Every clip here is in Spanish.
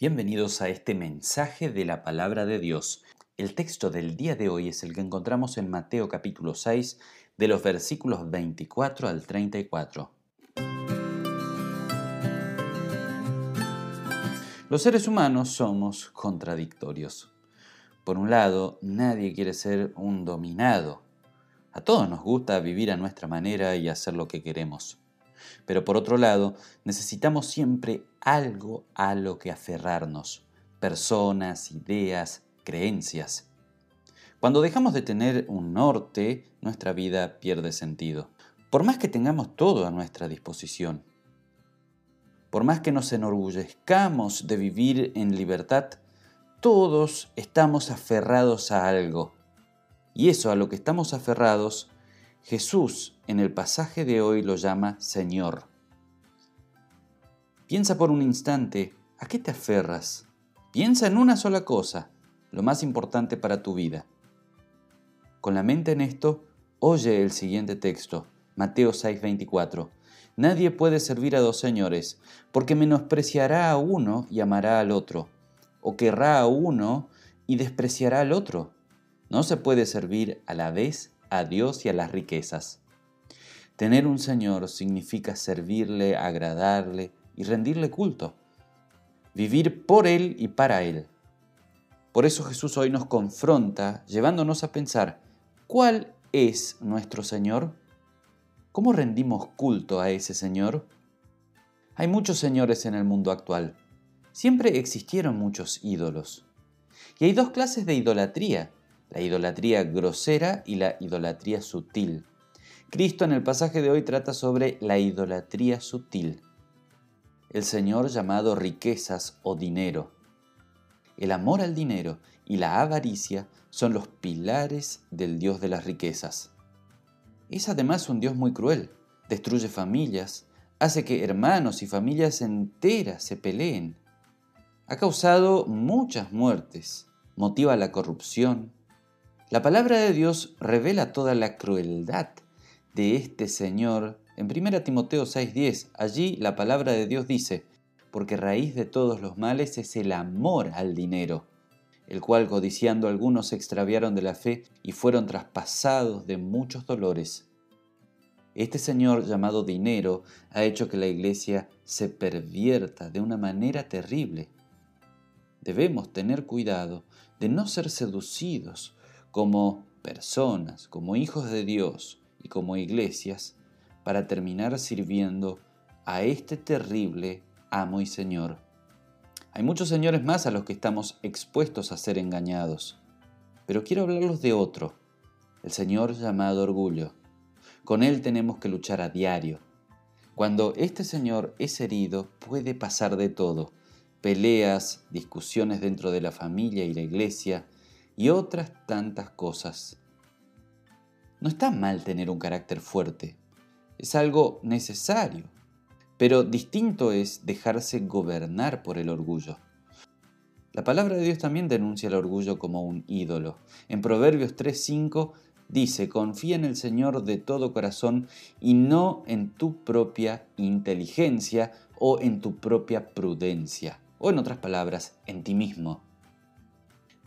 Bienvenidos a este mensaje de la palabra de Dios. El texto del día de hoy es el que encontramos en Mateo capítulo 6 de los versículos 24 al 34. Los seres humanos somos contradictorios. Por un lado, nadie quiere ser un dominado. A todos nos gusta vivir a nuestra manera y hacer lo que queremos. Pero por otro lado, necesitamos siempre algo a lo que aferrarnos, personas, ideas, creencias. Cuando dejamos de tener un norte, nuestra vida pierde sentido. Por más que tengamos todo a nuestra disposición, por más que nos enorgullezcamos de vivir en libertad, todos estamos aferrados a algo. Y eso a lo que estamos aferrados Jesús en el pasaje de hoy lo llama Señor. Piensa por un instante, ¿a qué te aferras? Piensa en una sola cosa, lo más importante para tu vida. Con la mente en esto, oye el siguiente texto, Mateo 6:24. Nadie puede servir a dos señores, porque menospreciará a uno y amará al otro, o querrá a uno y despreciará al otro. No se puede servir a la vez a Dios y a las riquezas. Tener un Señor significa servirle, agradarle y rendirle culto. Vivir por Él y para Él. Por eso Jesús hoy nos confronta llevándonos a pensar, ¿cuál es nuestro Señor? ¿Cómo rendimos culto a ese Señor? Hay muchos señores en el mundo actual. Siempre existieron muchos ídolos. Y hay dos clases de idolatría la idolatría grosera y la idolatría sutil. Cristo en el pasaje de hoy trata sobre la idolatría sutil, el Señor llamado riquezas o dinero. El amor al dinero y la avaricia son los pilares del Dios de las riquezas. Es además un Dios muy cruel, destruye familias, hace que hermanos y familias enteras se peleen. Ha causado muchas muertes, motiva la corrupción, la palabra de Dios revela toda la crueldad de este Señor. En 1 Timoteo 6:10, allí la palabra de Dios dice, porque raíz de todos los males es el amor al dinero, el cual codiciando algunos se extraviaron de la fe y fueron traspasados de muchos dolores. Este Señor llamado dinero ha hecho que la iglesia se pervierta de una manera terrible. Debemos tener cuidado de no ser seducidos como personas, como hijos de Dios como iglesias, para terminar sirviendo a este terrible amo y Señor. Hay muchos señores más a los que estamos expuestos a ser engañados, pero quiero hablarlos de otro, el Señor llamado orgullo. Con él tenemos que luchar a diario. Cuando este Señor es herido, puede pasar de todo. Peleas, discusiones dentro de la familia y la iglesia, y otras tantas cosas. No está mal tener un carácter fuerte, es algo necesario, pero distinto es dejarse gobernar por el orgullo. La palabra de Dios también denuncia el orgullo como un ídolo. En Proverbios 3:5 dice, confía en el Señor de todo corazón y no en tu propia inteligencia o en tu propia prudencia, o en otras palabras, en ti mismo.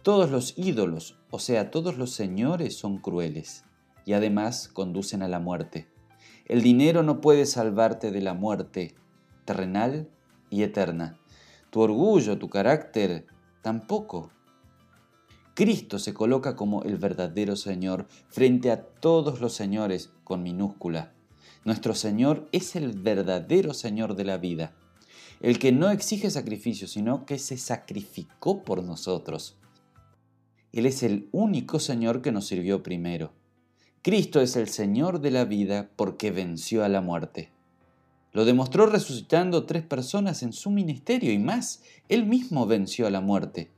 Todos los ídolos, o sea, todos los señores son crueles y además conducen a la muerte. El dinero no puede salvarte de la muerte terrenal y eterna. Tu orgullo, tu carácter, tampoco. Cristo se coloca como el verdadero Señor frente a todos los señores con minúscula. Nuestro Señor es el verdadero Señor de la vida, el que no exige sacrificio, sino que se sacrificó por nosotros. Él es el único Señor que nos sirvió primero. Cristo es el Señor de la vida porque venció a la muerte. Lo demostró resucitando tres personas en su ministerio y más, Él mismo venció a la muerte.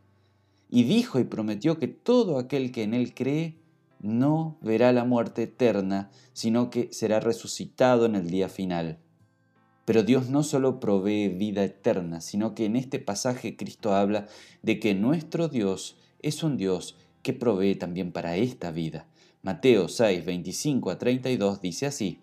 Y dijo y prometió que todo aquel que en Él cree no verá la muerte eterna, sino que será resucitado en el día final. Pero Dios no solo provee vida eterna, sino que en este pasaje Cristo habla de que nuestro Dios es un Dios que provee también para esta vida. Mateo 6, 25 a 32 dice así.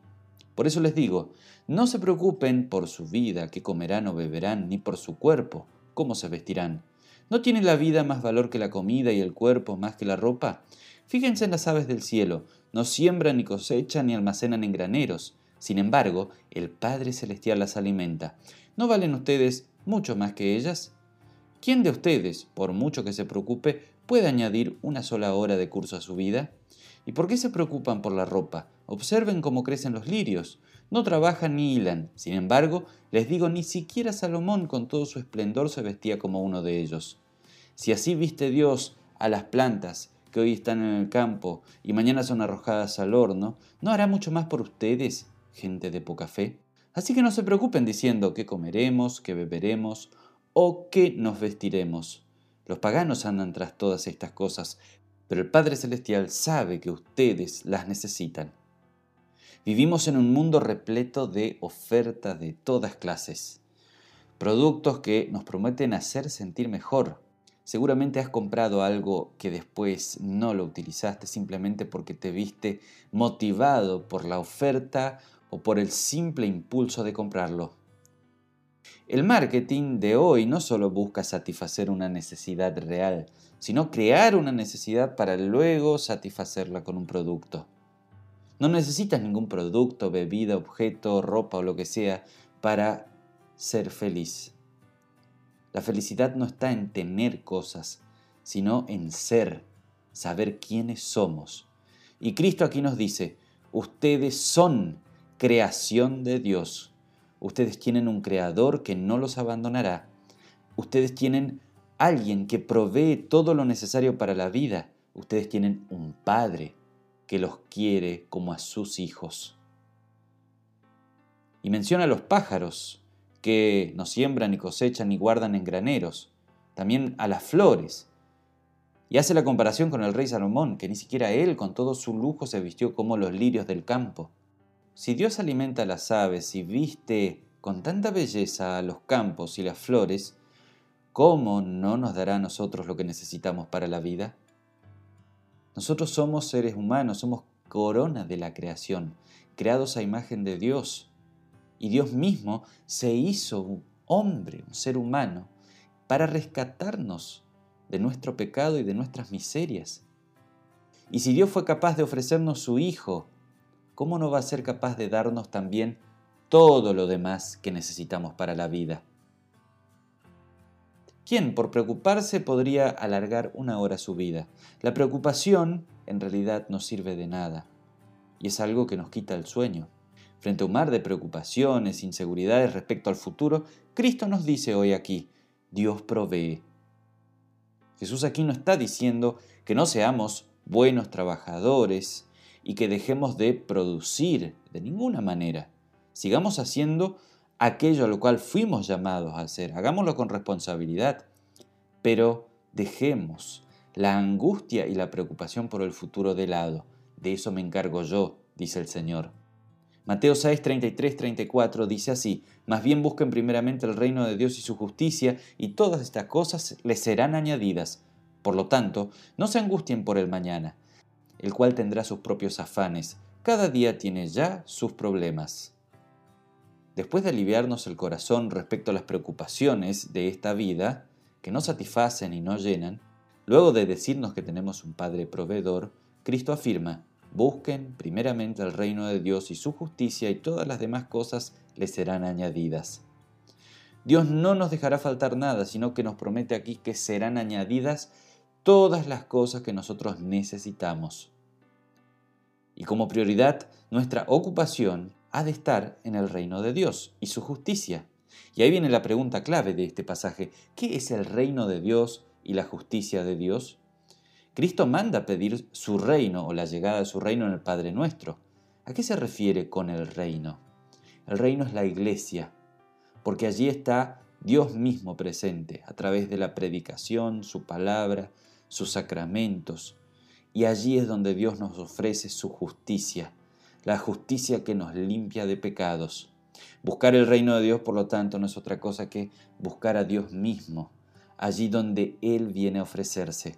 Por eso les digo, no se preocupen por su vida, qué comerán o beberán, ni por su cuerpo, ¿cómo se vestirán? ¿No tiene la vida más valor que la comida y el cuerpo más que la ropa? Fíjense en las aves del cielo, no siembran ni cosechan ni almacenan en graneros. Sin embargo, el Padre Celestial las alimenta. ¿No valen ustedes mucho más que ellas? ¿Quién de ustedes, por mucho que se preocupe, puede añadir una sola hora de curso a su vida? ¿Y por qué se preocupan por la ropa? Observen cómo crecen los lirios. No trabajan ni hilan. Sin embargo, les digo, ni siquiera Salomón con todo su esplendor se vestía como uno de ellos. Si así viste Dios a las plantas que hoy están en el campo y mañana son arrojadas al horno, ¿no hará mucho más por ustedes, gente de poca fe? Así que no se preocupen diciendo qué comeremos, qué beberemos o qué nos vestiremos. Los paganos andan tras todas estas cosas, pero el Padre Celestial sabe que ustedes las necesitan. Vivimos en un mundo repleto de ofertas de todas clases, productos que nos prometen hacer sentir mejor. Seguramente has comprado algo que después no lo utilizaste simplemente porque te viste motivado por la oferta o por el simple impulso de comprarlo. El marketing de hoy no solo busca satisfacer una necesidad real, sino crear una necesidad para luego satisfacerla con un producto. No necesitas ningún producto, bebida, objeto, ropa o lo que sea para ser feliz. La felicidad no está en tener cosas, sino en ser, saber quiénes somos. Y Cristo aquí nos dice, ustedes son creación de Dios. Ustedes tienen un creador que no los abandonará. Ustedes tienen alguien que provee todo lo necesario para la vida. Ustedes tienen un Padre que los quiere como a sus hijos. Y menciona a los pájaros, que no siembran ni cosechan ni guardan en graneros, también a las flores. Y hace la comparación con el rey Salomón, que ni siquiera él con todo su lujo se vistió como los lirios del campo. Si Dios alimenta a las aves y viste con tanta belleza a los campos y las flores, ¿cómo no nos dará a nosotros lo que necesitamos para la vida? Nosotros somos seres humanos, somos corona de la creación, creados a imagen de Dios. Y Dios mismo se hizo un hombre, un ser humano, para rescatarnos de nuestro pecado y de nuestras miserias. Y si Dios fue capaz de ofrecernos su Hijo, ¿cómo no va a ser capaz de darnos también todo lo demás que necesitamos para la vida? ¿Quién por preocuparse podría alargar una hora su vida? La preocupación en realidad no sirve de nada y es algo que nos quita el sueño. Frente a un mar de preocupaciones, inseguridades respecto al futuro, Cristo nos dice hoy aquí, Dios provee. Jesús aquí no está diciendo que no seamos buenos trabajadores y que dejemos de producir de ninguna manera. Sigamos haciendo aquello a lo cual fuimos llamados a hacer. Hagámoslo con responsabilidad, pero dejemos la angustia y la preocupación por el futuro de lado. De eso me encargo yo, dice el Señor. Mateo 6, 33, 34 dice así, más bien busquen primeramente el reino de Dios y su justicia, y todas estas cosas les serán añadidas. Por lo tanto, no se angustien por el mañana, el cual tendrá sus propios afanes. Cada día tiene ya sus problemas. Después de aliviarnos el corazón respecto a las preocupaciones de esta vida, que no satisfacen y no llenan, luego de decirnos que tenemos un Padre proveedor, Cristo afirma, busquen primeramente el reino de Dios y su justicia y todas las demás cosas les serán añadidas. Dios no nos dejará faltar nada, sino que nos promete aquí que serán añadidas todas las cosas que nosotros necesitamos. Y como prioridad, nuestra ocupación ha de estar en el reino de Dios y su justicia. Y ahí viene la pregunta clave de este pasaje. ¿Qué es el reino de Dios y la justicia de Dios? Cristo manda pedir su reino o la llegada de su reino en el Padre nuestro. ¿A qué se refiere con el reino? El reino es la iglesia, porque allí está Dios mismo presente a través de la predicación, su palabra, sus sacramentos. Y allí es donde Dios nos ofrece su justicia, la justicia que nos limpia de pecados. Buscar el reino de Dios, por lo tanto, no es otra cosa que buscar a Dios mismo, allí donde Él viene a ofrecerse.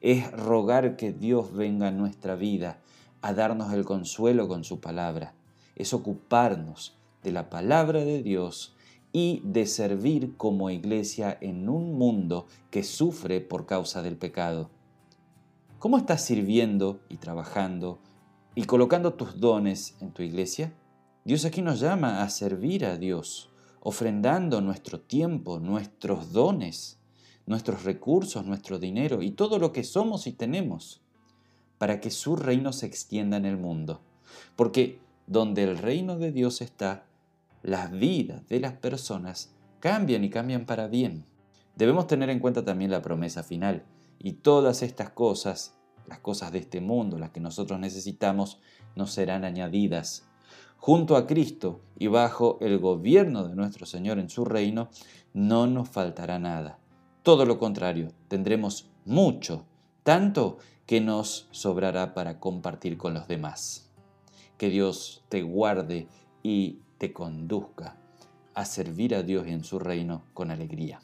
Es rogar que Dios venga a nuestra vida a darnos el consuelo con su palabra. Es ocuparnos de la palabra de Dios y de servir como iglesia en un mundo que sufre por causa del pecado. ¿Cómo estás sirviendo y trabajando y colocando tus dones en tu iglesia? Dios aquí nos llama a servir a Dios, ofrendando nuestro tiempo, nuestros dones, nuestros recursos, nuestro dinero y todo lo que somos y tenemos, para que su reino se extienda en el mundo. Porque donde el reino de Dios está, las vidas de las personas cambian y cambian para bien. Debemos tener en cuenta también la promesa final y todas estas cosas, las cosas de este mundo, las que nosotros necesitamos, nos serán añadidas. Junto a Cristo y bajo el gobierno de nuestro Señor en su reino, no nos faltará nada. Todo lo contrario, tendremos mucho, tanto que nos sobrará para compartir con los demás. Que Dios te guarde y te conduzca a servir a Dios en su reino con alegría.